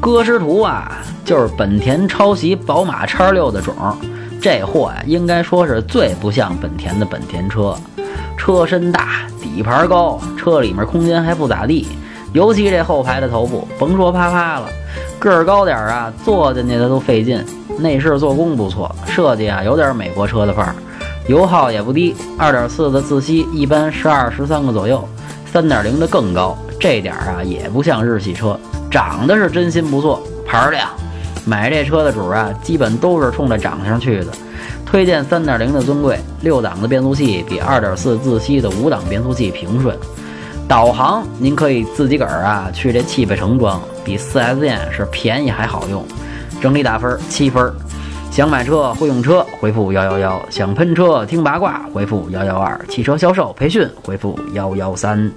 歌诗图啊，就是本田抄袭宝马叉六的种。这货呀，应该说是最不像本田的本田车。车身大，底盘高，车里面空间还不咋地。尤其这后排的头部，甭说啪啪了，个儿高点儿啊，坐进去的都费劲。内饰做工不错，设计啊有点美国车的范儿。油耗也不低，二点四的自吸一般十二十三个左右，三点零的更高。这点啊也不像日系车，长得是真心不错，牌儿亮。买这车的主啊，基本都是冲着长相去的。推荐三点零的尊贵，六档的变速器比二点四自吸的五档变速器平顺。导航您可以自己个儿啊去这汽配城装，比四 S 店是便宜还好用。整体打分七分。想买车会用车，回复幺幺幺；想喷车听八卦，回复幺幺二；汽车销售培训，回复幺幺三。